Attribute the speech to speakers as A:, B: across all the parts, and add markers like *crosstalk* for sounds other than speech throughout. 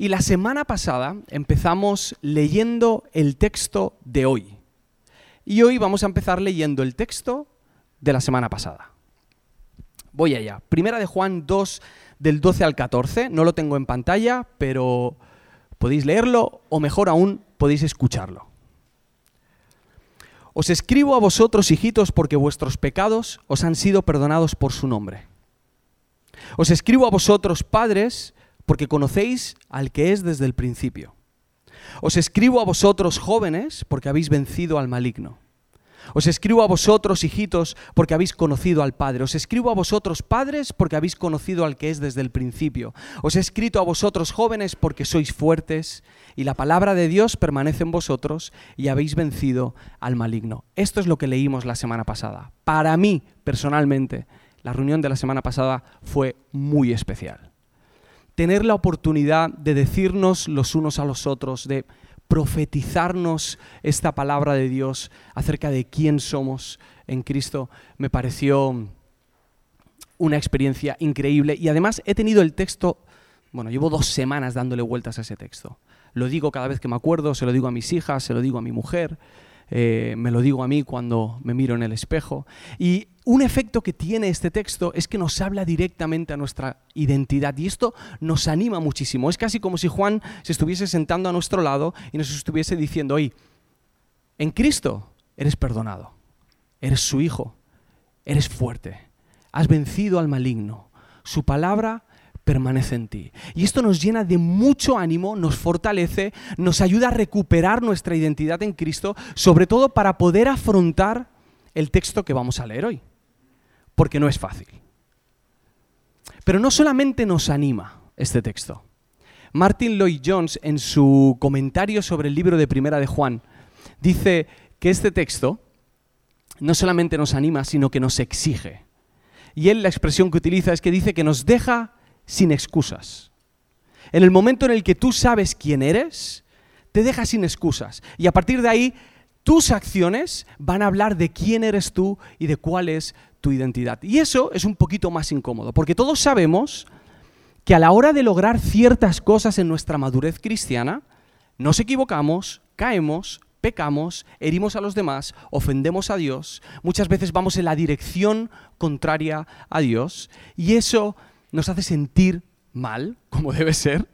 A: Y la semana pasada empezamos leyendo el texto de hoy. Y hoy vamos a empezar leyendo el texto de la semana pasada. Voy allá. Primera de Juan 2, del 12 al 14. No lo tengo en pantalla, pero podéis leerlo o mejor aún podéis escucharlo. Os escribo a vosotros, hijitos, porque vuestros pecados os han sido perdonados por su nombre. Os escribo a vosotros, padres, porque conocéis al que es desde el principio. Os escribo a vosotros, jóvenes, porque habéis vencido al maligno. Os escribo a vosotros, hijitos, porque habéis conocido al Padre. Os escribo a vosotros, padres, porque habéis conocido al que es desde el principio. Os he escrito a vosotros, jóvenes, porque sois fuertes y la palabra de Dios permanece en vosotros y habéis vencido al maligno. Esto es lo que leímos la semana pasada. Para mí, personalmente, la reunión de la semana pasada fue muy especial. Tener la oportunidad de decirnos los unos a los otros, de profetizarnos esta palabra de Dios acerca de quién somos en Cristo, me pareció una experiencia increíble. Y además he tenido el texto, bueno, llevo dos semanas dándole vueltas a ese texto. Lo digo cada vez que me acuerdo, se lo digo a mis hijas, se lo digo a mi mujer, eh, me lo digo a mí cuando me miro en el espejo. Y un efecto que tiene este texto es que nos habla directamente a nuestra identidad y esto nos anima muchísimo. Es casi como si Juan se estuviese sentando a nuestro lado y nos estuviese diciendo, oye, en Cristo eres perdonado, eres su hijo, eres fuerte, has vencido al maligno. Su palabra permanece en ti. Y esto nos llena de mucho ánimo, nos fortalece, nos ayuda a recuperar nuestra identidad en Cristo, sobre todo para poder afrontar el texto que vamos a leer hoy porque no es fácil. Pero no solamente nos anima este texto. Martin Lloyd Jones, en su comentario sobre el libro de Primera de Juan, dice que este texto no solamente nos anima, sino que nos exige. Y él la expresión que utiliza es que dice que nos deja sin excusas. En el momento en el que tú sabes quién eres, te deja sin excusas. Y a partir de ahí, tus acciones van a hablar de quién eres tú y de cuál es tu identidad. Y eso es un poquito más incómodo, porque todos sabemos que a la hora de lograr ciertas cosas en nuestra madurez cristiana, nos equivocamos, caemos, pecamos, herimos a los demás, ofendemos a Dios, muchas veces vamos en la dirección contraria a Dios y eso nos hace sentir mal, como debe ser,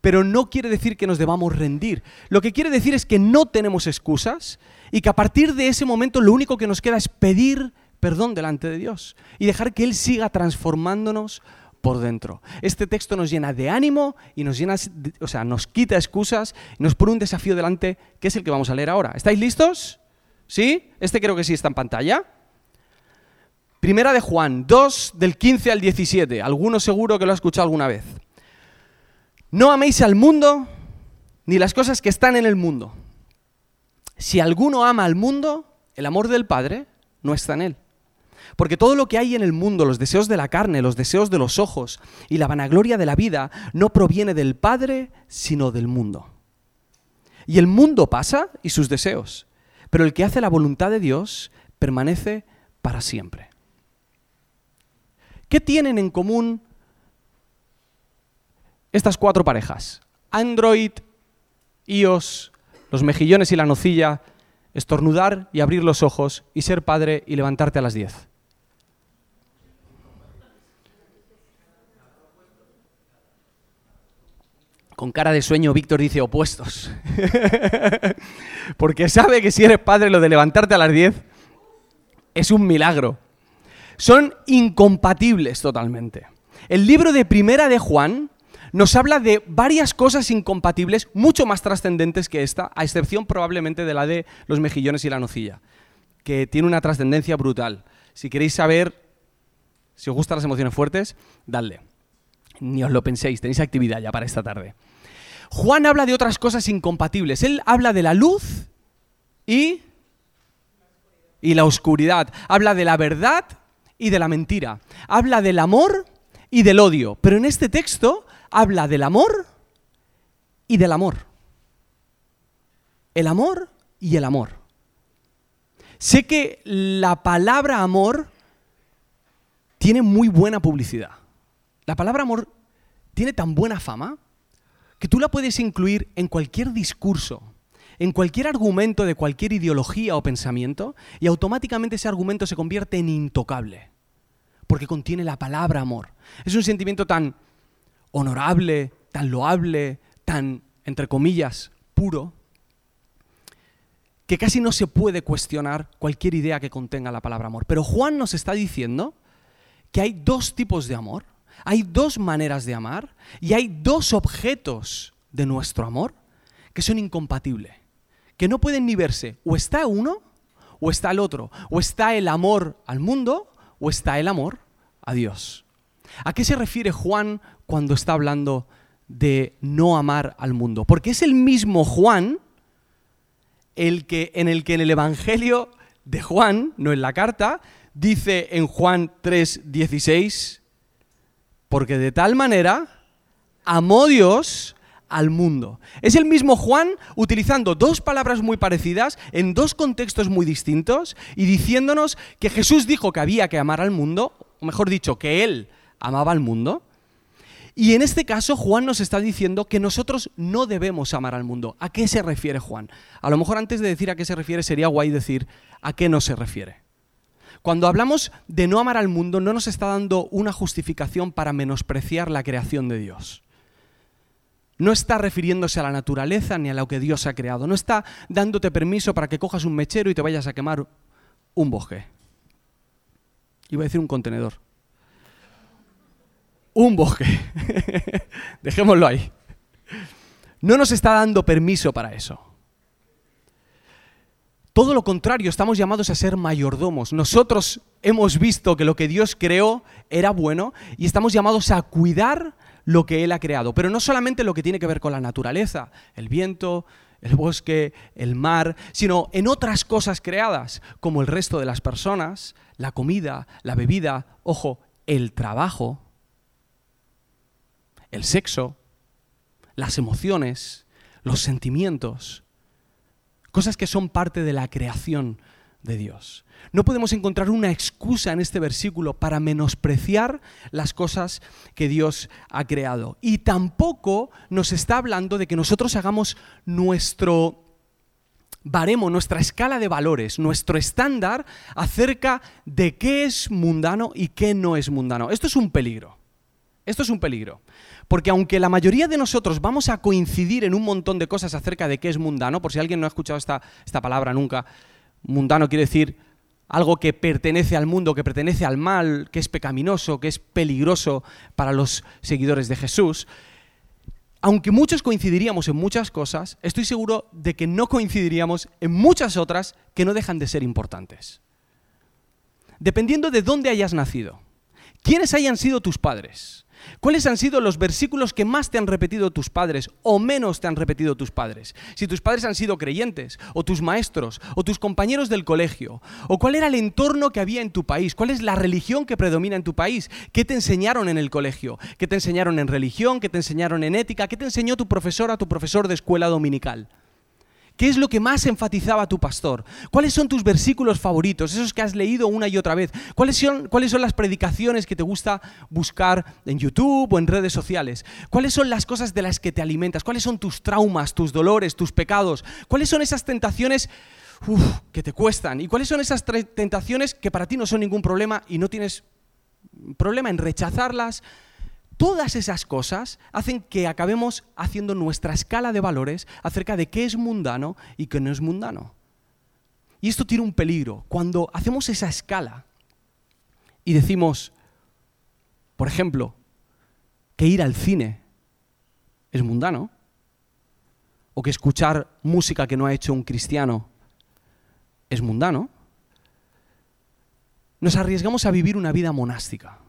A: pero no quiere decir que nos debamos rendir. Lo que quiere decir es que no tenemos excusas y que a partir de ese momento lo único que nos queda es pedir perdón delante de Dios y dejar que Él siga transformándonos por dentro. Este texto nos llena de ánimo y nos llena, o sea, nos quita excusas y nos pone un desafío delante, que es el que vamos a leer ahora. ¿Estáis listos? ¿Sí? Este creo que sí está en pantalla. Primera de Juan 2 del 15 al 17. Alguno seguro que lo ha escuchado alguna vez. No améis al mundo ni las cosas que están en el mundo. Si alguno ama al mundo, el amor del Padre no está en él. Porque todo lo que hay en el mundo, los deseos de la carne, los deseos de los ojos y la vanagloria de la vida, no proviene del Padre, sino del mundo. Y el mundo pasa y sus deseos, pero el que hace la voluntad de Dios permanece para siempre. ¿Qué tienen en común estas cuatro parejas? Android, iOS, los mejillones y la nocilla, estornudar y abrir los ojos y ser padre y levantarte a las 10. Con cara de sueño, Víctor dice opuestos. *laughs* Porque sabe que si eres padre, lo de levantarte a las 10 es un milagro. Son incompatibles totalmente. El libro de Primera de Juan nos habla de varias cosas incompatibles, mucho más trascendentes que esta, a excepción probablemente de la de los mejillones y la nocilla, que tiene una trascendencia brutal. Si queréis saber si os gustan las emociones fuertes, dadle. Ni os lo penséis, tenéis actividad ya para esta tarde. Juan habla de otras cosas incompatibles. Él habla de la luz y, y la oscuridad. Habla de la verdad y de la mentira. Habla del amor y del odio. Pero en este texto habla del amor y del amor. El amor y el amor. Sé que la palabra amor tiene muy buena publicidad. La palabra amor tiene tan buena fama que tú la puedes incluir en cualquier discurso, en cualquier argumento de cualquier ideología o pensamiento, y automáticamente ese argumento se convierte en intocable, porque contiene la palabra amor. Es un sentimiento tan honorable, tan loable, tan, entre comillas, puro, que casi no se puede cuestionar cualquier idea que contenga la palabra amor. Pero Juan nos está diciendo que hay dos tipos de amor, hay dos maneras de amar y hay dos objetos de nuestro amor que son incompatibles, que no pueden ni verse. O está uno o está el otro. O está el amor al mundo o está el amor a Dios. ¿A qué se refiere Juan cuando está hablando de no amar al mundo? Porque es el mismo Juan el que, en el que en el Evangelio de Juan, no en la carta, dice en Juan 3:16, porque de tal manera amó Dios al mundo. Es el mismo Juan utilizando dos palabras muy parecidas en dos contextos muy distintos y diciéndonos que Jesús dijo que había que amar al mundo, o mejor dicho, que Él amaba al mundo. Y en este caso Juan nos está diciendo que nosotros no debemos amar al mundo. ¿A qué se refiere Juan? A lo mejor antes de decir a qué se refiere sería guay decir a qué no se refiere. Cuando hablamos de no amar al mundo, no nos está dando una justificación para menospreciar la creación de Dios. No está refiriéndose a la naturaleza ni a lo que Dios ha creado. No está dándote permiso para que cojas un mechero y te vayas a quemar un bosque. Iba a decir un contenedor. Un bosque. *laughs* Dejémoslo ahí. No nos está dando permiso para eso. Todo lo contrario, estamos llamados a ser mayordomos. Nosotros hemos visto que lo que Dios creó era bueno y estamos llamados a cuidar lo que Él ha creado. Pero no solamente lo que tiene que ver con la naturaleza, el viento, el bosque, el mar, sino en otras cosas creadas, como el resto de las personas, la comida, la bebida, ojo, el trabajo, el sexo, las emociones, los sentimientos cosas que son parte de la creación de Dios. No podemos encontrar una excusa en este versículo para menospreciar las cosas que Dios ha creado. Y tampoco nos está hablando de que nosotros hagamos nuestro baremo, nuestra escala de valores, nuestro estándar acerca de qué es mundano y qué no es mundano. Esto es un peligro. Esto es un peligro. Porque aunque la mayoría de nosotros vamos a coincidir en un montón de cosas acerca de qué es mundano, por si alguien no ha escuchado esta, esta palabra nunca, mundano quiere decir algo que pertenece al mundo, que pertenece al mal, que es pecaminoso, que es peligroso para los seguidores de Jesús. Aunque muchos coincidiríamos en muchas cosas, estoy seguro de que no coincidiríamos en muchas otras que no dejan de ser importantes. Dependiendo de dónde hayas nacido, quiénes hayan sido tus padres, ¿Cuáles han sido los versículos que más te han repetido tus padres o menos te han repetido tus padres? Si tus padres han sido creyentes, o tus maestros, o tus compañeros del colegio, o cuál era el entorno que había en tu país, cuál es la religión que predomina en tu país, qué te enseñaron en el colegio, qué te enseñaron en religión, qué te enseñaron en ética, qué te enseñó tu profesora, tu profesor de escuela dominical. ¿Qué es lo que más enfatizaba tu pastor? ¿Cuáles son tus versículos favoritos, esos que has leído una y otra vez? ¿Cuáles son, ¿Cuáles son las predicaciones que te gusta buscar en YouTube o en redes sociales? ¿Cuáles son las cosas de las que te alimentas? ¿Cuáles son tus traumas, tus dolores, tus pecados? ¿Cuáles son esas tentaciones que te cuestan? ¿Y cuáles son esas tentaciones que para ti no son ningún problema y no tienes problema en rechazarlas? Todas esas cosas hacen que acabemos haciendo nuestra escala de valores acerca de qué es mundano y qué no es mundano. Y esto tiene un peligro. Cuando hacemos esa escala y decimos, por ejemplo, que ir al cine es mundano, o que escuchar música que no ha hecho un cristiano es mundano, nos arriesgamos a vivir una vida monástica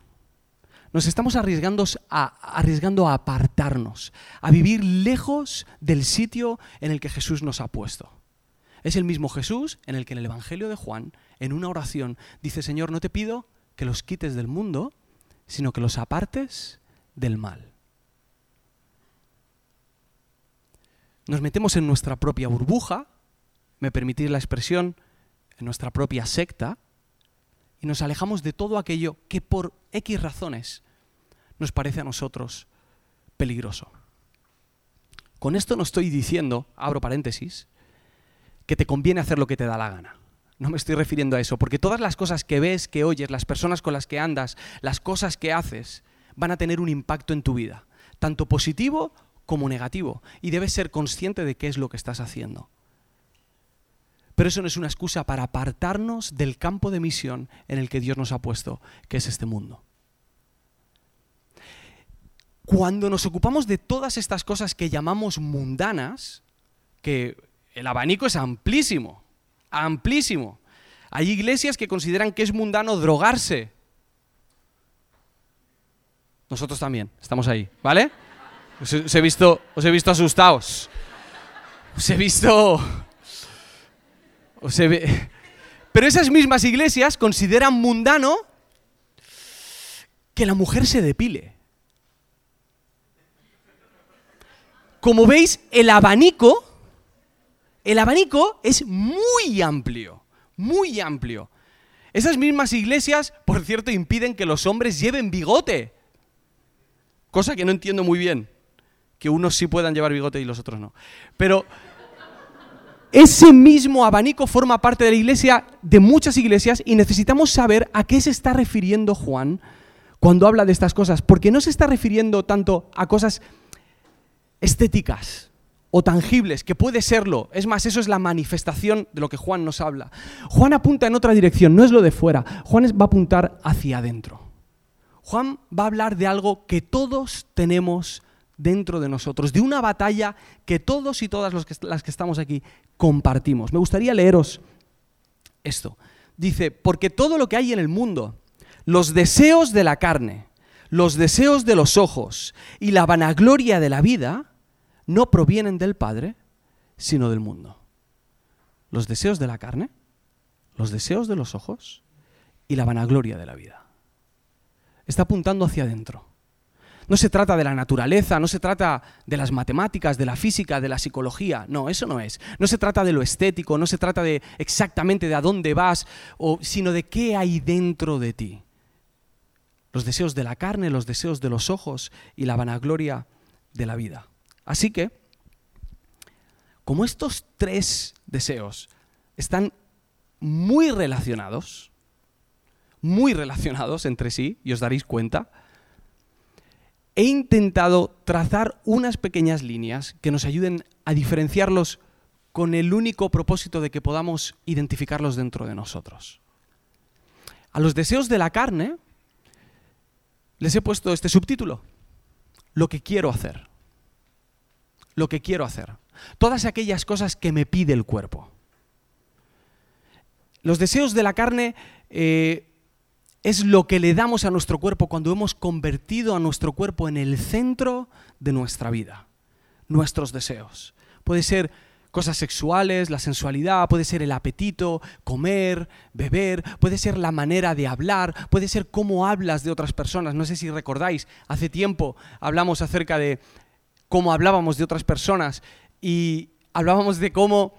A: nos estamos arriesgando a, arriesgando a apartarnos, a vivir lejos del sitio en el que Jesús nos ha puesto. Es el mismo Jesús en el que en el Evangelio de Juan, en una oración, dice, Señor, no te pido que los quites del mundo, sino que los apartes del mal. Nos metemos en nuestra propia burbuja, me permitís la expresión, en nuestra propia secta, y nos alejamos de todo aquello que por X razones nos parece a nosotros peligroso. Con esto no estoy diciendo, abro paréntesis, que te conviene hacer lo que te da la gana. No me estoy refiriendo a eso, porque todas las cosas que ves, que oyes, las personas con las que andas, las cosas que haces, van a tener un impacto en tu vida, tanto positivo como negativo, y debes ser consciente de qué es lo que estás haciendo. Pero eso no es una excusa para apartarnos del campo de misión en el que Dios nos ha puesto, que es este mundo. Cuando nos ocupamos de todas estas cosas que llamamos mundanas, que el abanico es amplísimo, amplísimo. Hay iglesias que consideran que es mundano drogarse. Nosotros también, estamos ahí, ¿vale? Os he, visto, os he visto asustados. Os he visto... Os *laughs* he... Pero esas mismas iglesias consideran mundano que la mujer se depile. Como veis, el abanico el abanico es muy amplio, muy amplio. Esas mismas iglesias, por cierto, impiden que los hombres lleven bigote. Cosa que no entiendo muy bien. Que unos sí puedan llevar bigote y los otros no. Pero ese mismo abanico forma parte de la iglesia, de muchas iglesias, y necesitamos saber a qué se está refiriendo Juan cuando habla de estas cosas. Porque no se está refiriendo tanto a cosas estéticas, o tangibles, que puede serlo. Es más, eso es la manifestación de lo que Juan nos habla. Juan apunta en otra dirección, no es lo de fuera. Juan va a apuntar hacia adentro. Juan va a hablar de algo que todos tenemos dentro de nosotros, de una batalla que todos y todas los que, las que estamos aquí compartimos. Me gustaría leeros esto. Dice, porque todo lo que hay en el mundo, los deseos de la carne, los deseos de los ojos y la vanagloria de la vida, no provienen del Padre, sino del mundo. Los deseos de la carne, los deseos de los ojos y la vanagloria de la vida. Está apuntando hacia adentro. No se trata de la naturaleza, no se trata de las matemáticas, de la física, de la psicología. No, eso no es. No se trata de lo estético, no se trata de exactamente de a dónde vas, sino de qué hay dentro de ti. Los deseos de la carne, los deseos de los ojos y la vanagloria de la vida. Así que, como estos tres deseos están muy relacionados, muy relacionados entre sí, y os daréis cuenta, he intentado trazar unas pequeñas líneas que nos ayuden a diferenciarlos con el único propósito de que podamos identificarlos dentro de nosotros. A los deseos de la carne les he puesto este subtítulo, lo que quiero hacer lo que quiero hacer. Todas aquellas cosas que me pide el cuerpo. Los deseos de la carne eh, es lo que le damos a nuestro cuerpo cuando hemos convertido a nuestro cuerpo en el centro de nuestra vida. Nuestros deseos. Puede ser cosas sexuales, la sensualidad, puede ser el apetito, comer, beber, puede ser la manera de hablar, puede ser cómo hablas de otras personas. No sé si recordáis, hace tiempo hablamos acerca de cómo hablábamos de otras personas y hablábamos de cómo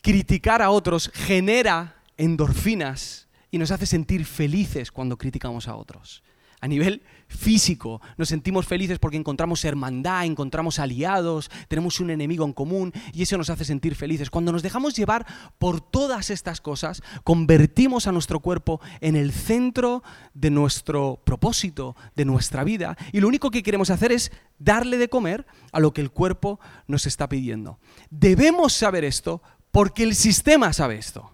A: criticar a otros genera endorfinas y nos hace sentir felices cuando criticamos a otros a nivel físico. Nos sentimos felices porque encontramos hermandad, encontramos aliados, tenemos un enemigo en común y eso nos hace sentir felices. Cuando nos dejamos llevar por todas estas cosas, convertimos a nuestro cuerpo en el centro de nuestro propósito, de nuestra vida y lo único que queremos hacer es darle de comer a lo que el cuerpo nos está pidiendo. Debemos saber esto porque el sistema sabe esto.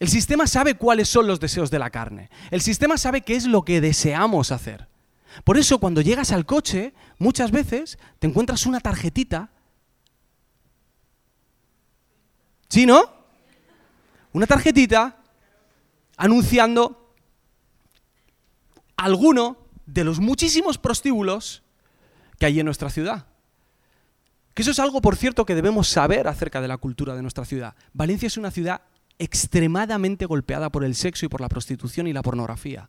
A: El sistema sabe cuáles son los deseos de la carne. El sistema sabe qué es lo que deseamos hacer. Por eso cuando llegas al coche, muchas veces te encuentras una tarjetita. ¿Sí, no? Una tarjetita anunciando alguno de los muchísimos prostíbulos que hay en nuestra ciudad. Que eso es algo, por cierto, que debemos saber acerca de la cultura de nuestra ciudad. Valencia es una ciudad extremadamente golpeada por el sexo y por la prostitución y la pornografía.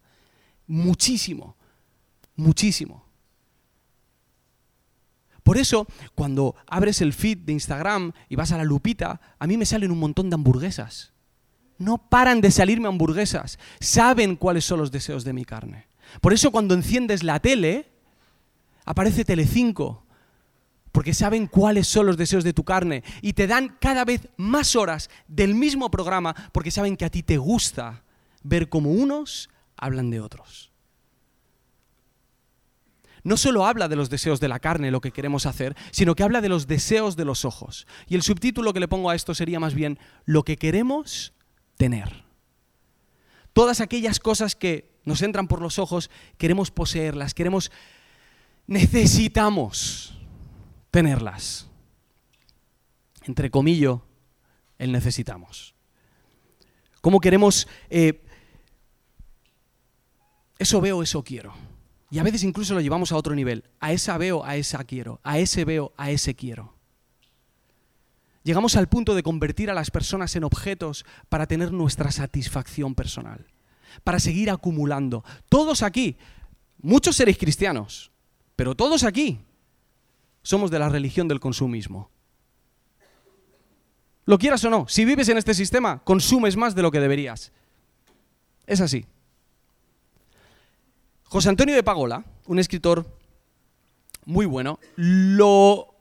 A: Muchísimo, muchísimo. Por eso, cuando abres el feed de Instagram y vas a la lupita, a mí me salen un montón de hamburguesas. No paran de salirme hamburguesas. Saben cuáles son los deseos de mi carne. Por eso cuando enciendes la tele, aparece Telecinco porque saben cuáles son los deseos de tu carne y te dan cada vez más horas del mismo programa porque saben que a ti te gusta ver cómo unos hablan de otros. No solo habla de los deseos de la carne, lo que queremos hacer, sino que habla de los deseos de los ojos. Y el subtítulo que le pongo a esto sería más bien lo que queremos tener. Todas aquellas cosas que nos entran por los ojos, queremos poseerlas, queremos, necesitamos tenerlas. Entre comillas, el necesitamos. ¿Cómo queremos... Eh, eso veo, eso quiero. Y a veces incluso lo llevamos a otro nivel. A esa veo, a esa quiero. A ese veo, a ese quiero. Llegamos al punto de convertir a las personas en objetos para tener nuestra satisfacción personal, para seguir acumulando. Todos aquí, muchos seréis cristianos, pero todos aquí somos de la religión del consumismo. Lo quieras o no, si vives en este sistema, consumes más de lo que deberías. Es así. José Antonio de Pagola, un escritor muy bueno, lo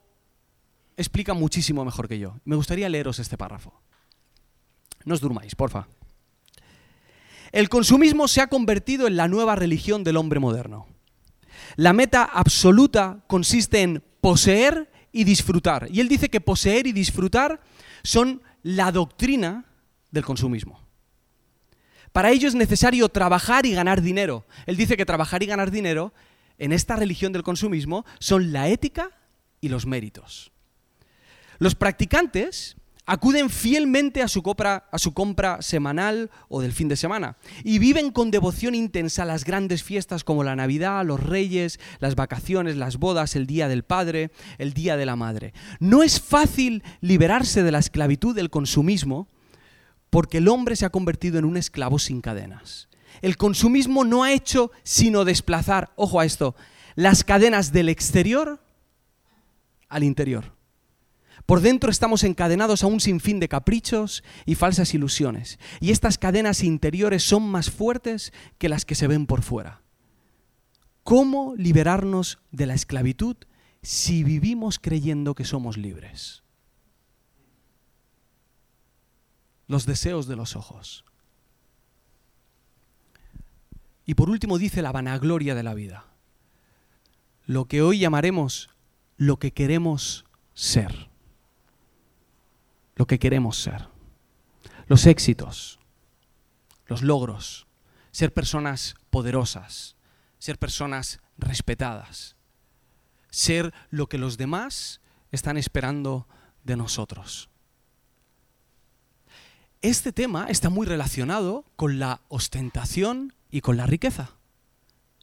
A: explica muchísimo mejor que yo. Me gustaría leeros este párrafo. No os durmáis, porfa. El consumismo se ha convertido en la nueva religión del hombre moderno. La meta absoluta consiste en poseer y disfrutar. Y él dice que poseer y disfrutar son la doctrina del consumismo. Para ello es necesario trabajar y ganar dinero. Él dice que trabajar y ganar dinero en esta religión del consumismo son la ética y los méritos. Los practicantes acuden fielmente a su, compra, a su compra semanal o del fin de semana y viven con devoción intensa las grandes fiestas como la Navidad, los Reyes, las vacaciones, las bodas, el Día del Padre, el Día de la Madre. No es fácil liberarse de la esclavitud del consumismo porque el hombre se ha convertido en un esclavo sin cadenas. El consumismo no ha hecho sino desplazar, ojo a esto, las cadenas del exterior al interior. Por dentro estamos encadenados a un sinfín de caprichos y falsas ilusiones. Y estas cadenas interiores son más fuertes que las que se ven por fuera. ¿Cómo liberarnos de la esclavitud si vivimos creyendo que somos libres? Los deseos de los ojos. Y por último dice la vanagloria de la vida. Lo que hoy llamaremos lo que queremos ser lo que queremos ser. Los éxitos, los logros, ser personas poderosas, ser personas respetadas, ser lo que los demás están esperando de nosotros. Este tema está muy relacionado con la ostentación y con la riqueza.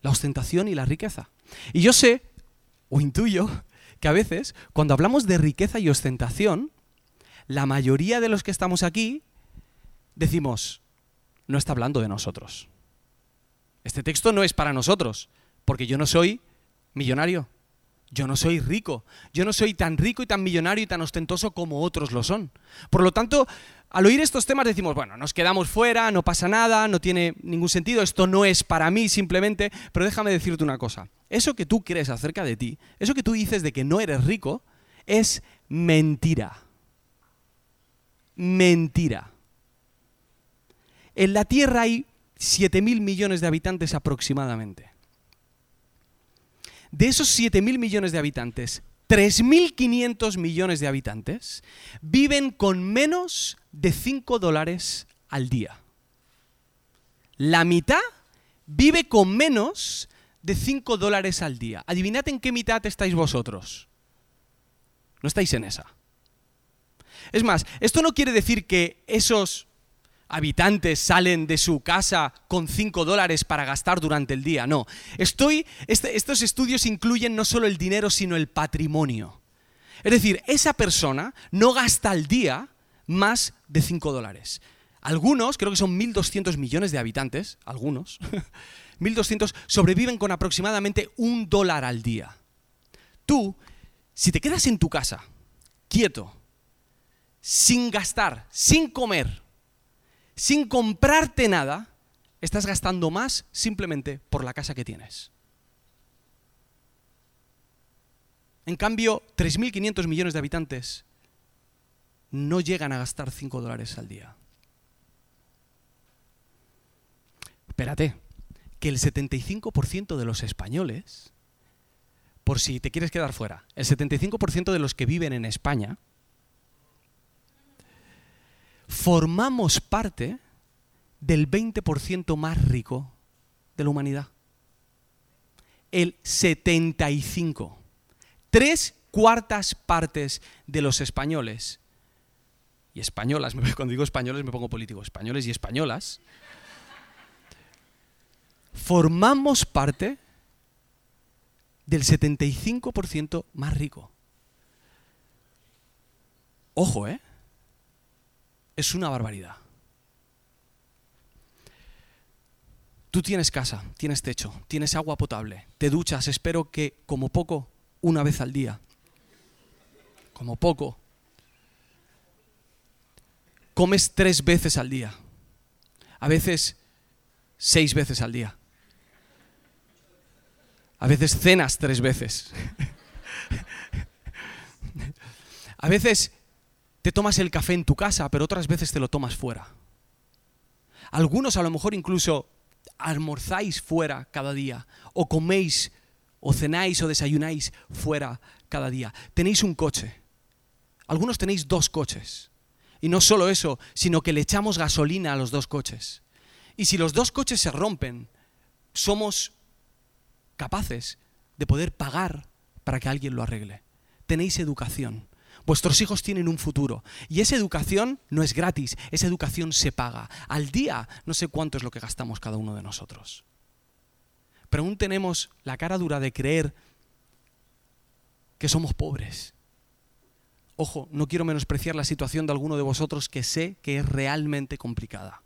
A: La ostentación y la riqueza. Y yo sé, o intuyo, que a veces cuando hablamos de riqueza y ostentación, la mayoría de los que estamos aquí decimos, no está hablando de nosotros. Este texto no es para nosotros, porque yo no soy millonario, yo no soy rico, yo no soy tan rico y tan millonario y tan ostentoso como otros lo son. Por lo tanto, al oír estos temas decimos, bueno, nos quedamos fuera, no pasa nada, no tiene ningún sentido, esto no es para mí simplemente, pero déjame decirte una cosa, eso que tú crees acerca de ti, eso que tú dices de que no eres rico, es mentira mentira. En la Tierra hay 7.000 millones de habitantes aproximadamente. De esos 7.000 millones de habitantes, 3.500 millones de habitantes viven con menos de 5 dólares al día. La mitad vive con menos de 5 dólares al día. Adivinad en qué mitad estáis vosotros. No estáis en esa. Es más, esto no quiere decir que esos habitantes salen de su casa con 5 dólares para gastar durante el día, no. Estoy, este, estos estudios incluyen no solo el dinero, sino el patrimonio. Es decir, esa persona no gasta al día más de 5 dólares. Algunos, creo que son 1.200 millones de habitantes, algunos, *laughs* 1.200 sobreviven con aproximadamente un dólar al día. Tú, si te quedas en tu casa, quieto, sin gastar, sin comer, sin comprarte nada, estás gastando más simplemente por la casa que tienes. En cambio, 3.500 millones de habitantes no llegan a gastar 5 dólares al día. Espérate, que el 75% de los españoles, por si te quieres quedar fuera, el 75% de los que viven en España, formamos parte del 20% más rico de la humanidad. El 75. Tres cuartas partes de los españoles y españolas, *laughs* cuando digo españoles me pongo político, españoles y españolas, formamos parte del 75% más rico. Ojo, ¿eh? Es una barbaridad. Tú tienes casa, tienes techo, tienes agua potable, te duchas, espero que como poco, una vez al día. Como poco. Comes tres veces al día. A veces seis veces al día. A veces cenas tres veces. *laughs* A veces te tomas el café en tu casa, pero otras veces te lo tomas fuera. Algunos a lo mejor incluso almorzáis fuera cada día, o coméis, o cenáis, o desayunáis fuera cada día. Tenéis un coche. Algunos tenéis dos coches. Y no solo eso, sino que le echamos gasolina a los dos coches. Y si los dos coches se rompen, somos capaces de poder pagar para que alguien lo arregle. Tenéis educación. Vuestros hijos tienen un futuro. Y esa educación no es gratis, esa educación se paga. Al día no sé cuánto es lo que gastamos cada uno de nosotros. Pero aún tenemos la cara dura de creer que somos pobres. Ojo, no quiero menospreciar la situación de alguno de vosotros que sé que es realmente complicada.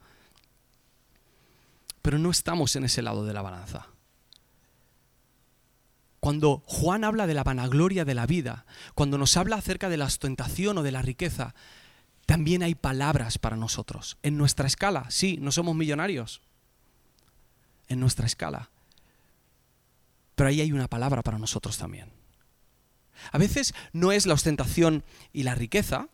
A: Pero no estamos en ese lado de la balanza. Cuando Juan habla de la vanagloria de la vida, cuando nos habla acerca de la ostentación o de la riqueza, también hay palabras para nosotros. En nuestra escala, sí, no somos millonarios. En nuestra escala. Pero ahí hay una palabra para nosotros también. A veces no es la ostentación y la riqueza.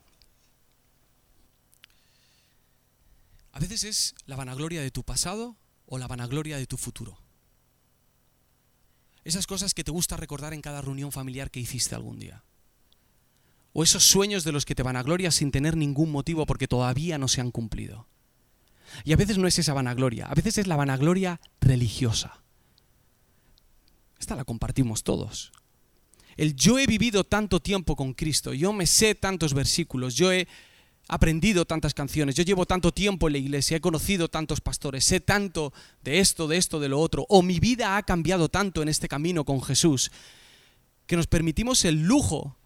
A: A veces es la vanagloria de tu pasado o la vanagloria de tu futuro. Esas cosas que te gusta recordar en cada reunión familiar que hiciste algún día. O esos sueños de los que te vanaglorias sin tener ningún motivo porque todavía no se han cumplido. Y a veces no es esa vanagloria, a veces es la vanagloria religiosa. Esta la compartimos todos. El yo he vivido tanto tiempo con Cristo, yo me sé tantos versículos, yo he aprendido tantas canciones, yo llevo tanto tiempo en la iglesia, he conocido tantos pastores, sé tanto de esto, de esto, de lo otro, o mi vida ha cambiado tanto en este camino con Jesús, que nos permitimos el lujo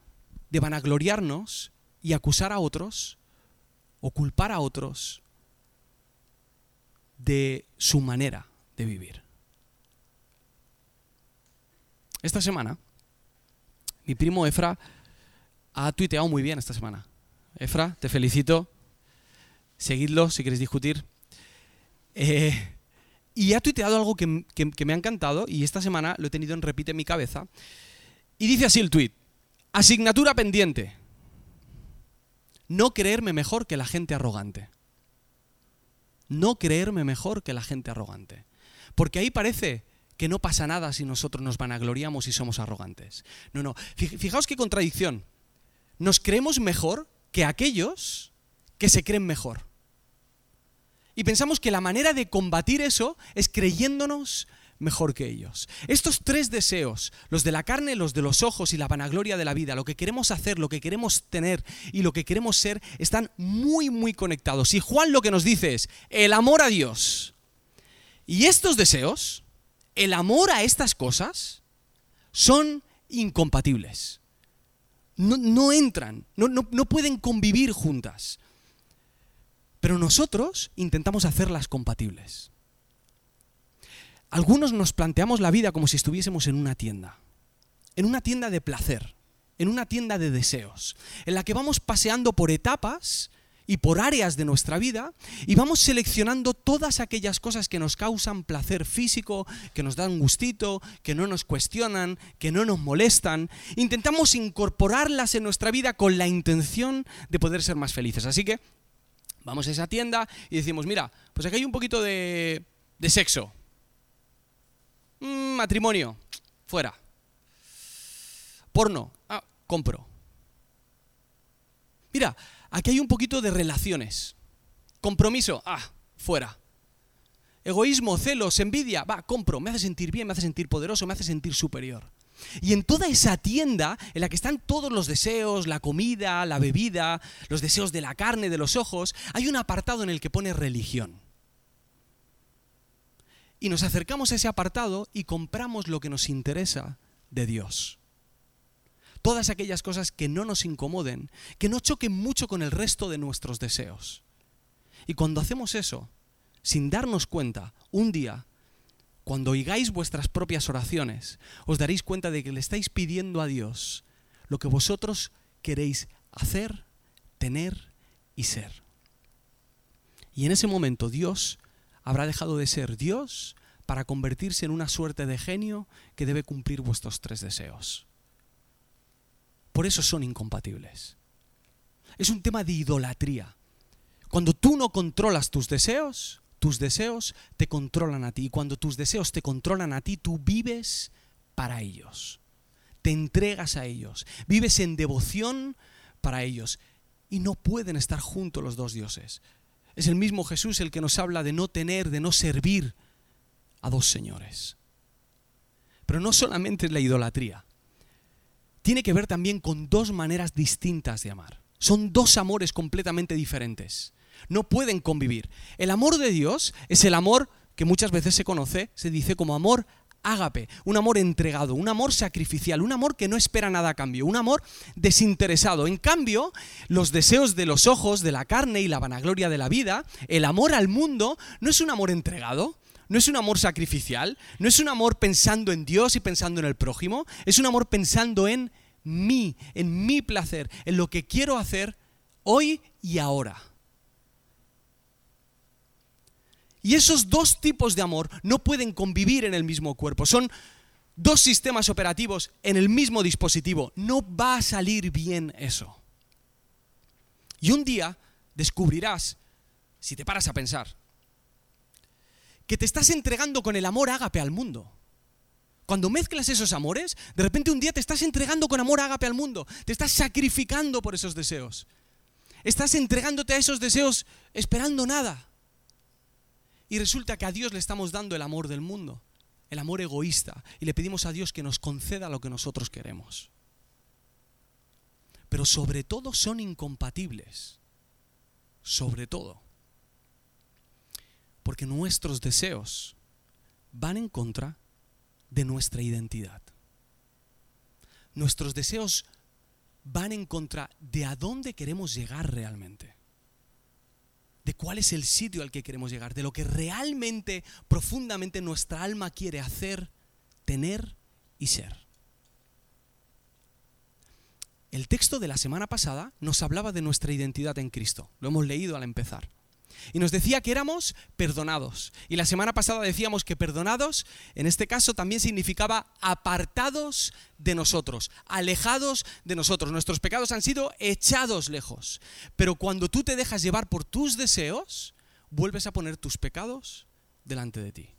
A: de vanagloriarnos y acusar a otros o culpar a otros de su manera de vivir. Esta semana, mi primo Efra ha tuiteado muy bien esta semana. Efra, te felicito. Seguidlo si queréis discutir. Eh, y ha tuiteado algo que, me ha encantado y esta semana lo he tenido en repite en mi cabeza. Y dice así el tuit. Asignatura pendiente. No creerme mejor que la gente arrogante. No creerme mejor que la gente arrogante. Porque ahí parece que no pasa nada si nosotros nos vanagloriamos y somos arrogantes. No, no. Fijaos qué contradicción. Nos creemos mejor que aquellos que se creen mejor. Y pensamos que la manera de combatir eso es creyéndonos mejor que ellos. Estos tres deseos, los de la carne, los de los ojos y la vanagloria de la vida, lo que queremos hacer, lo que queremos tener y lo que queremos ser, están muy, muy conectados. Y Juan lo que nos dice es el amor a Dios. Y estos deseos, el amor a estas cosas, son incompatibles no, entran, no, no pueden convivir juntas. Pero nosotros intentamos hacerlas compatibles. Algunos nos planteamos la vida como si estuviésemos en una tienda, en una tienda de placer, en una tienda de deseos, en la que vamos paseando por etapas y por áreas de nuestra vida y vamos seleccionando todas aquellas cosas que nos causan placer físico, que nos dan gustito, que no nos cuestionan, que no nos molestan. Intentamos incorporarlas en nuestra vida con la intención de poder ser más felices. Así que vamos a esa tienda y decimos, mira, pues aquí hay un poquito de, de sexo. Mm, matrimonio, fuera. Porno, ah, compro. Mira, aquí hay un poquito de relaciones. Compromiso, ah, fuera. Egoísmo, celos, envidia, va, compro, me hace sentir bien, me hace sentir poderoso, me hace sentir superior. Y en toda esa tienda en la que están todos los deseos, la comida, la bebida, los deseos de la carne, de los ojos, hay un apartado en el que pone religión. Y nos acercamos a ese apartado y compramos lo que nos interesa de Dios todas aquellas cosas que no nos incomoden, que no choquen mucho con el resto de nuestros deseos. Y cuando hacemos eso, sin darnos cuenta, un día, cuando oigáis vuestras propias oraciones, os daréis cuenta de que le estáis pidiendo a Dios lo que vosotros queréis hacer, tener y ser. Y en ese momento Dios habrá dejado de ser Dios para convertirse en una suerte de genio que debe cumplir vuestros tres deseos. Por eso son incompatibles. Es un tema de idolatría. Cuando tú no controlas tus deseos, tus deseos te controlan a ti. Y cuando tus deseos te controlan a ti, tú vives para ellos. Te entregas a ellos. Vives en devoción para ellos. Y no pueden estar juntos los dos dioses. Es el mismo Jesús el que nos habla de no tener, de no servir a dos señores. Pero no solamente es la idolatría tiene que ver también con dos maneras distintas de amar. Son dos amores completamente diferentes. No pueden convivir. El amor de Dios es el amor que muchas veces se conoce, se dice como amor ágape, un amor entregado, un amor sacrificial, un amor que no espera nada a cambio, un amor desinteresado. En cambio, los deseos de los ojos, de la carne y la vanagloria de la vida, el amor al mundo, no es un amor entregado, no es un amor sacrificial, no es un amor pensando en Dios y pensando en el prójimo, es un amor pensando en mí, en mi placer, en lo que quiero hacer hoy y ahora. Y esos dos tipos de amor no pueden convivir en el mismo cuerpo. Son dos sistemas operativos en el mismo dispositivo. No va a salir bien eso. Y un día descubrirás, si te paras a pensar, que te estás entregando con el amor ágape al mundo. Cuando mezclas esos amores, de repente un día te estás entregando con amor ágape al mundo, te estás sacrificando por esos deseos. Estás entregándote a esos deseos esperando nada. Y resulta que a Dios le estamos dando el amor del mundo, el amor egoísta, y le pedimos a Dios que nos conceda lo que nosotros queremos. Pero sobre todo son incompatibles. Sobre todo porque nuestros deseos van en contra de nuestra identidad. Nuestros deseos van en contra de a dónde queremos llegar realmente. De cuál es el sitio al que queremos llegar. De lo que realmente, profundamente nuestra alma quiere hacer, tener y ser. El texto de la semana pasada nos hablaba de nuestra identidad en Cristo. Lo hemos leído al empezar. Y nos decía que éramos perdonados. Y la semana pasada decíamos que perdonados, en este caso también significaba apartados de nosotros, alejados de nosotros. Nuestros pecados han sido echados lejos. Pero cuando tú te dejas llevar por tus deseos, vuelves a poner tus pecados delante de ti.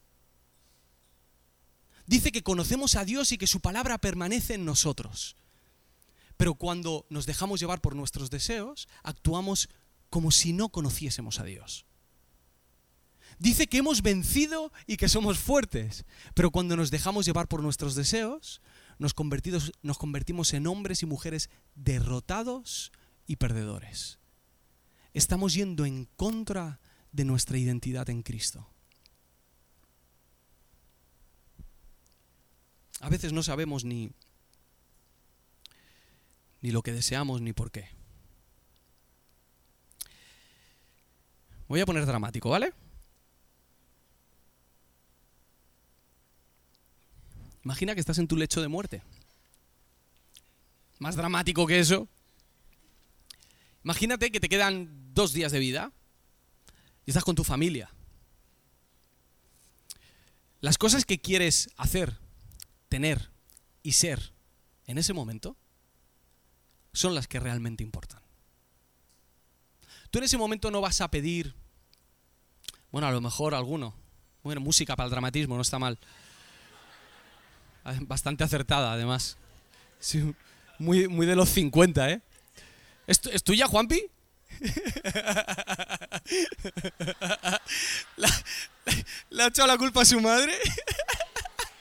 A: Dice que conocemos a Dios y que su palabra permanece en nosotros. Pero cuando nos dejamos llevar por nuestros deseos, actuamos como si no conociésemos a Dios. Dice que hemos vencido y que somos fuertes, pero cuando nos dejamos llevar por nuestros deseos, nos, convertimos en hombres y mujeres derrotados y perdedores. Estamos yendo en contra de nuestra identidad en Cristo. A veces no sabemos ni, ni lo que deseamos ni por qué. Voy a poner dramático, ¿vale? Imagina que estás en tu lecho de muerte. Más dramático que eso. Imagínate que te quedan dos días de vida y estás con tu familia. Las cosas que quieres hacer, tener y ser en ese momento son las que realmente importan. Tú en ese momento no vas a pedir, bueno, a lo mejor alguno, bueno, música para el dramatismo, no está mal. *laughs* Bastante acertada, además. muy, muy de los 50, ¿eh? ¿Es, ¿Es tuya, Juanpi? *laughs* ¿Le ha echado la culpa a su madre?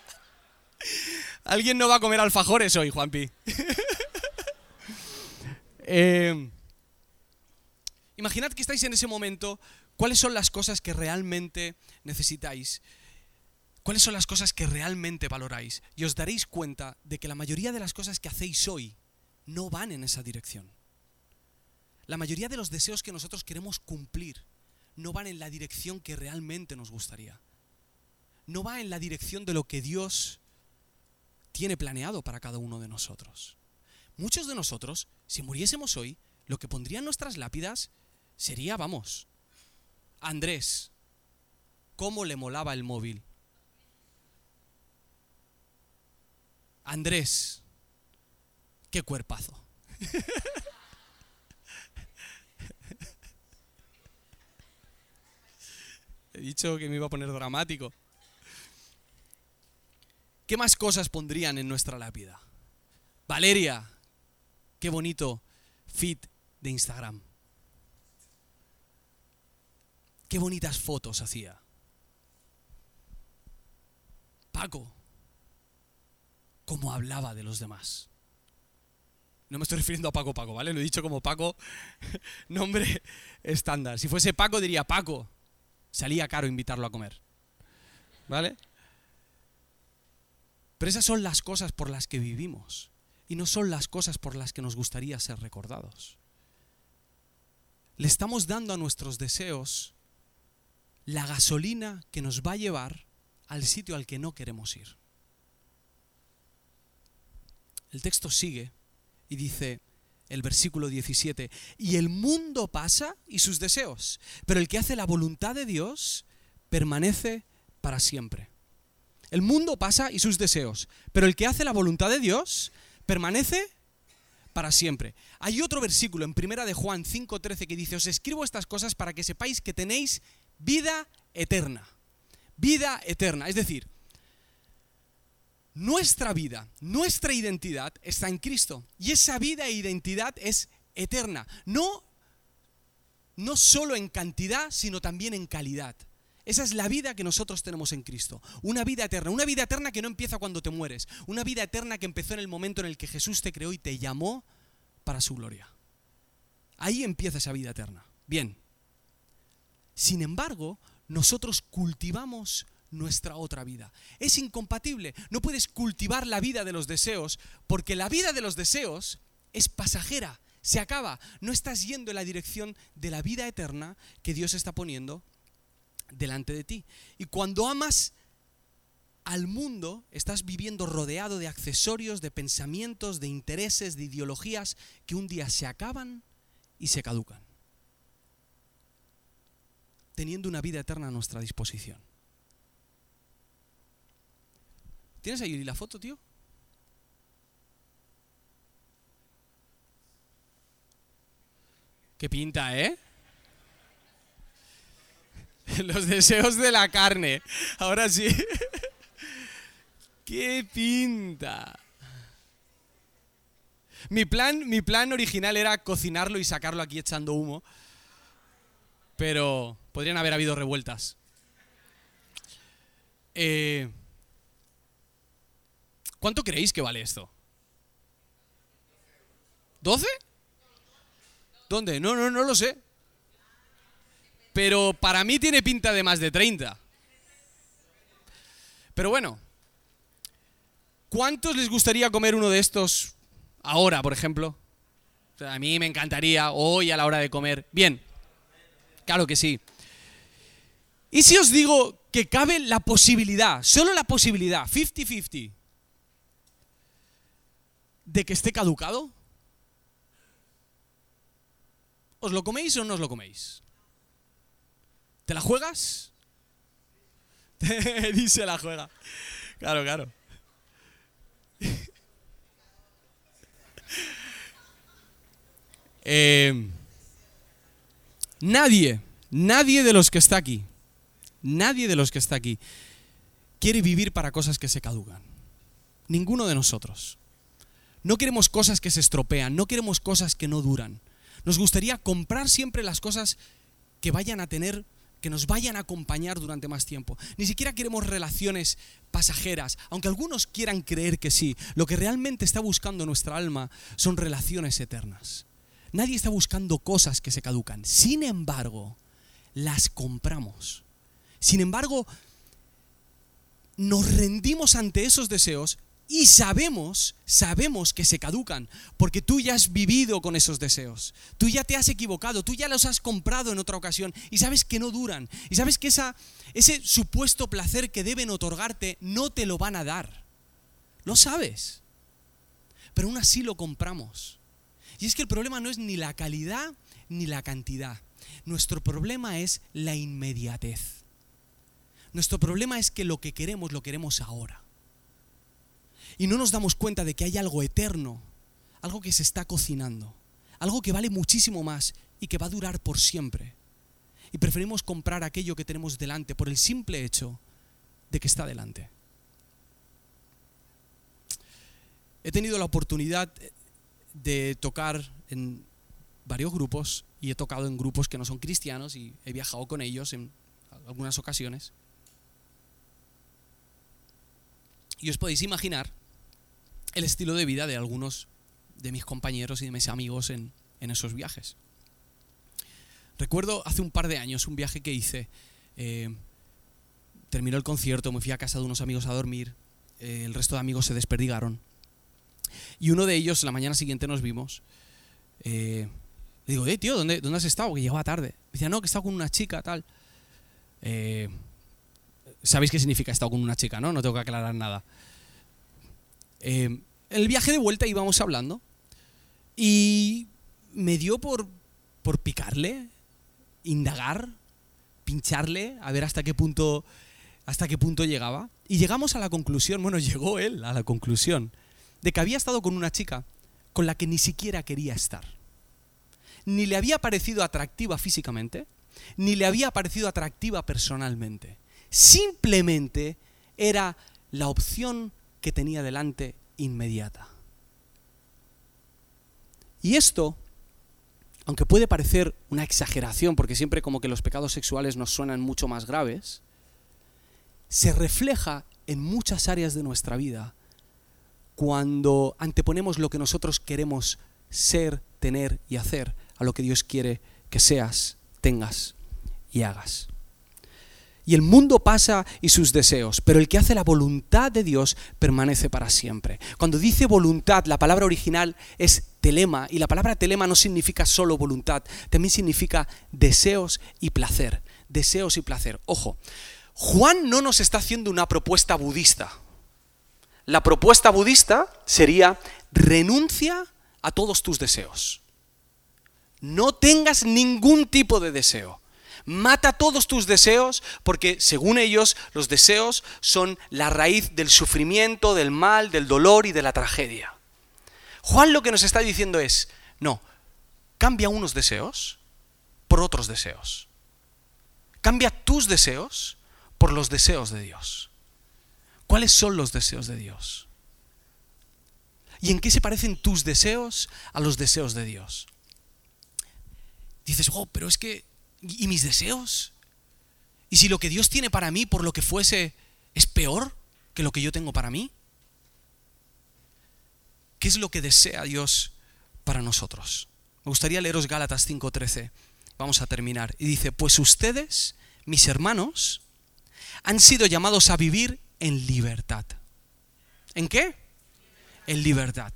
A: *laughs* Alguien no va a comer alfajores hoy, Juanpi. eh, imaginad que estáis en ese momento. ¿Cuáles son las cosas que realmente necesitáis? ¿Cuáles son las cosas que realmente valoráis? Y os daréis cuenta de que la mayoría de las cosas que hacéis hoy no van en esa dirección. La mayoría de los deseos que nosotros queremos cumplir no van en la dirección que realmente nos gustaría. No va en la dirección de lo que Dios tiene planeado para cada uno de nosotros. Muchos de nosotros, si muriésemos hoy, lo que pondrían nuestras lápidas sería, vamos, Andrés, ¿cómo le molaba el móvil? Andrés, qué cuerpazo. *laughs* He dicho que me iba a poner dramático. ¿Qué más cosas pondrían en nuestra lápida? Valeria, qué bonito fit de Instagram. Qué bonitas fotos hacía. Paco, cómo hablaba de los demás. No me estoy refiriendo a Paco Paco, ¿vale? Lo he dicho como Paco, *laughs* nombre estándar. Si fuese Paco diría Paco, salía caro invitarlo a comer. ¿Vale? Pero esas son las cosas por las que vivimos y no son las cosas por las que nos gustaría ser recordados. Le estamos dando a nuestros deseos la gasolina que nos va a llevar al sitio al que no queremos ir. El texto sigue y dice, el versículo 17, y el mundo pasa y sus deseos, pero el que hace la voluntad de Dios permanece para siempre. El mundo pasa y sus deseos, pero el que hace la voluntad de Dios permanece para siempre. Hay otro versículo en Primera de Juan 5:13 que dice, "Os escribo estas cosas para que sepáis que tenéis vida eterna." Vida eterna, es decir, nuestra vida, nuestra identidad está en Cristo. Y esa vida e identidad es eterna. No, no solo en cantidad, sino también en calidad. Esa es la vida que nosotros tenemos en Cristo. Una vida eterna. Una vida eterna que no empieza cuando te mueres. Una vida eterna que empezó en el momento en el que Jesús te creó y te llamó para su gloria. Ahí empieza esa vida eterna. Bien. Sin embargo, nosotros cultivamos nuestra otra vida. Es incompatible. No puedes cultivar la vida de los deseos porque la vida de los deseos es pasajera, se acaba. No estás yendo en la dirección de la vida eterna que Dios está poniendo delante de ti. Y cuando amas al mundo, estás viviendo rodeado de accesorios, de pensamientos, de intereses, de ideologías que un día se acaban y se caducan. Teniendo una vida eterna a nuestra disposición. ¿Tienes ahí la foto, tío? Qué pinta, ¿eh? *laughs* Los deseos de la carne. Ahora sí. *laughs* ¡Qué pinta! Mi plan, mi plan original era cocinarlo y sacarlo aquí echando humo. Pero podrían haber habido revueltas. Eh, ¿Cuánto creéis que vale esto? ¿12? ¿Dónde? No, no, no lo sé. Pero para mí tiene pinta de más de 30. Pero bueno, ¿cuántos les gustaría comer uno de estos ahora, por ejemplo? a mí me encantaría hoy a la hora de comer. Bien, claro que sí. ¿Y si os digo que cabe la posibilidad, solo la posibilidad, 50-50, de que esté caducado? ¿os lo coméis o no os lo coméis? ¿Te la juegas? *laughs* Dice la juega. Claro, claro. *laughs* Eh, nadie, nadie de los que está aquí, nadie de los que está aquí quiere vivir para cosas que se caducan. Ninguno de nosotros. No queremos cosas que se estropean, no queremos cosas que no duran. Nos gustaría comprar siempre las cosas que vayan a tener, que nos vayan a acompañar durante más tiempo. Ni siquiera queremos relaciones pasajeras, aunque algunos quieran creer que sí. Lo que realmente está buscando nuestra alma son relaciones eternas. Nadie está buscando cosas que se caducan. Sin embargo, las compramos. Sin embargo, nos rendimos ante esos deseos y sabemos, sabemos que se caducan, porque tú ya has vivido con esos deseos. Tú ya te has equivocado, tú ya los has comprado en otra ocasión y sabes que no duran. Y sabes que ese supuesto placer que deben otorgarte no te lo van a dar. Lo sabes. Pero aún así lo compramos. Y es que el problema no es ni la calidad ni la cantidad. Nuestro problema es la inmediatez. Nuestro problema es que lo que queremos lo queremos ahora y no nos damos cuenta de que hay algo eterno, algo que se está cocinando, algo que vale muchísimo más y que va a durar por siempre. Y preferimos comprar aquello que tenemos delante por el simple hecho de que está delante. He tenido la oportunidad de tocar en varios grupos y he tocado en grupos que no son cristianos y he viajado con ellos en algunas ocasiones. Y os podéis imaginar el estilo de vida de algunos de mis compañeros y de mis amigos en, esos viajes. Recuerdo hace un par de años un viaje que hice. Eh, terminó el concierto, me fui a casa de unos amigos a dormir. Eh, el resto de amigos se desperdigaron. Y uno de ellos, la mañana siguiente nos vimos. Eh, le digo, eh, tío, ¿dónde, ¿dónde has estado? Que llegaba tarde. Decía, no, que he con una chica, tal. Sabéis qué significa estado con una chica, ¿no? No tengo que aclarar nada. Eh, el viaje de vuelta íbamos hablando y me dio por, por picarle, indagar, pincharle, a ver hasta qué punto hasta qué punto llegaba. Y llegamos a la conclusión, bueno, llegó él a la conclusión, de que había estado con una chica con la que ni siquiera quería estar. Ni le había parecido atractiva físicamente, ni le había parecido atractiva personalmente. Simplemente era la opción que tenía delante inmediata. Y esto, aunque puede parecer una exageración, porque siempre como que los pecados sexuales nos suenan mucho más graves, se refleja en muchas áreas de nuestra vida cuando anteponemos lo que nosotros queremos ser, tener y hacer a lo que Dios quiere que seas, tengas y hagas. Y el mundo pasa y sus deseos, pero el que hace la voluntad de Dios permanece para siempre. Cuando dice voluntad, la palabra original es telema, y la palabra telema no significa solo voluntad, también significa deseos y placer. Deseos y placer. Ojo, Juan no nos está haciendo una propuesta budista. La propuesta budista sería renuncia a todos tus deseos. No tengas ningún tipo de deseo. Mata todos tus deseos porque según ellos los deseos son la raíz del sufrimiento, del mal, del dolor y de la tragedia. Juan lo que nos está diciendo es, no, cambia unos deseos por otros deseos. Cambia tus deseos por los deseos de Dios. ¿Cuáles son los deseos de Dios? ¿Y en qué se parecen tus deseos a los deseos de Dios? Dices, oh, pero es que ¿Y mis deseos? ¿Y si lo que Dios tiene para mí, por lo que fuese, es peor que lo que yo tengo para mí? ¿Qué es lo que desea Dios para nosotros? Me gustaría leeros Gálatas 5:13. Vamos a terminar. Y dice, pues ustedes, mis hermanos, han sido llamados a vivir en libertad. ¿En qué? En libertad.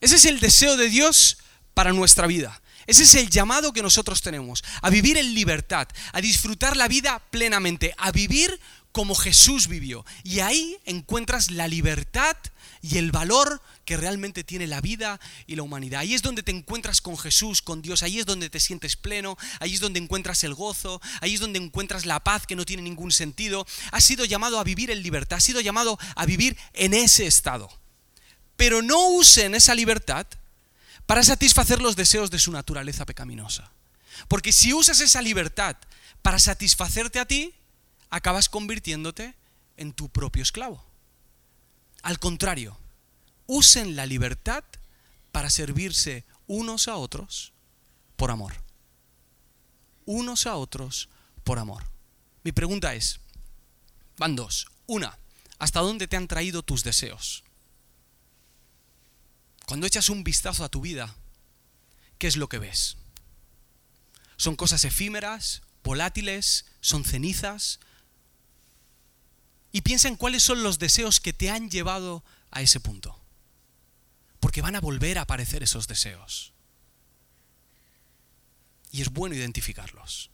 A: Ese es el deseo de Dios para nuestra vida. Ese es el llamado que nosotros tenemos, a vivir en libertad, a disfrutar la vida plenamente, a vivir como Jesús vivió. Y ahí encuentras la libertad y el valor que realmente tiene la vida y la humanidad. Ahí es donde te encuentras con Jesús, con Dios, ahí es donde te sientes pleno, ahí es donde encuentras el gozo, ahí es donde encuentras la paz que no tiene ningún sentido. Has sido llamado a vivir en libertad, has sido llamado a vivir en ese estado. Pero no usen esa libertad para satisfacer los deseos de su naturaleza pecaminosa. Porque si usas esa libertad para satisfacerte a ti, acabas convirtiéndote en tu propio esclavo. Al contrario, usen la libertad para servirse unos a otros por amor. Unos a otros por amor. Mi pregunta es, van dos. Una, ¿hasta dónde te han traído tus deseos? Cuando echas un vistazo a tu vida, ¿qué es lo que ves? ¿Son cosas efímeras, volátiles, son cenizas? Y piensa en cuáles son los deseos que te han llevado a ese punto porque van a volver a aparecer esos deseos. Y es bueno identificarlos.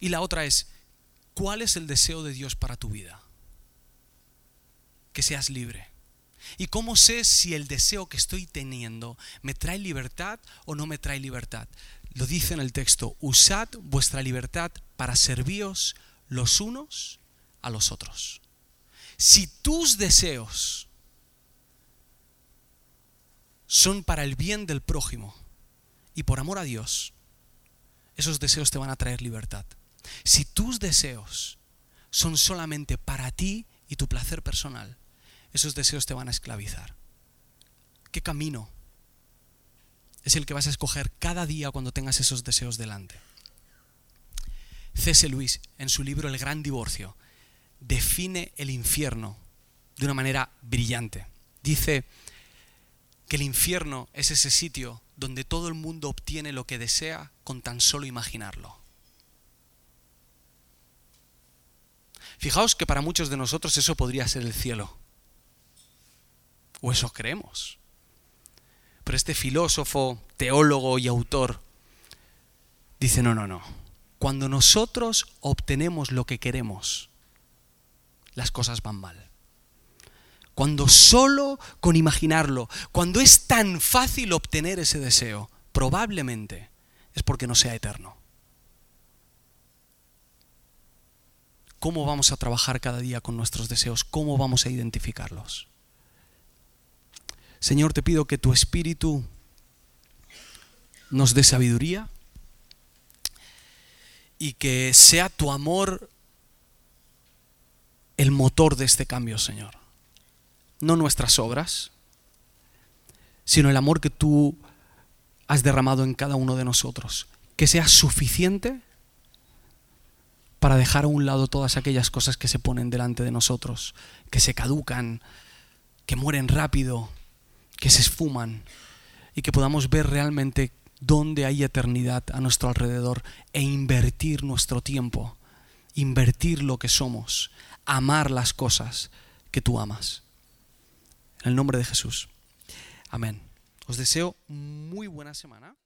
A: Y la otra es, ¿cuál es el deseo de Dios para tu vida? Que seas libre. ¿Y cómo sé si el deseo que estoy teniendo me trae libertad o no me trae libertad? Lo dice en el texto, usad vuestra libertad para servíos los unos a los otros. Si tus deseos son para el bien del prójimo y por amor a Dios, esos deseos te van a traer libertad. Si tus deseos son solamente para ti y tu placer personal, esos deseos te van a esclavizar. ¿Qué camino es el que vas a escoger cada día cuando tengas esos deseos delante? C.S. Luis, en su libro El Gran Divorcio, define el infierno de una manera brillante. Dice, que el infierno es ese sitio donde todo el mundo obtiene lo que desea con tan solo imaginarlo. Fijaos que para muchos de nosotros eso podría ser el cielo. O eso creemos. Pero este filósofo, teólogo y autor dice, no, no, no. Cuando nosotros obtenemos lo que queremos, las cosas van mal. Cuando solo con imaginarlo, cuando es tan fácil obtener ese deseo, probablemente es porque no sea eterno. ¿Cómo vamos a trabajar cada día con nuestros deseos? ¿Cómo vamos a identificarlos? Señor, te pido que tu Espíritu nos dé sabiduría y que sea tu amor el motor de este cambio, Señor. No nuestras obras, sino el amor que tú has derramado en cada uno de nosotros, que sea suficiente para dejar a un lado todas aquellas cosas que se ponen delante de nosotros, que se caducan, que mueren rápido, que se esfuman, y que podamos ver realmente dónde hay eternidad a nuestro alrededor e invertir nuestro tiempo, invertir lo que somos, amar las cosas que tú amas. En el nombre de Jesús. Amén. Os deseo muy buena semana.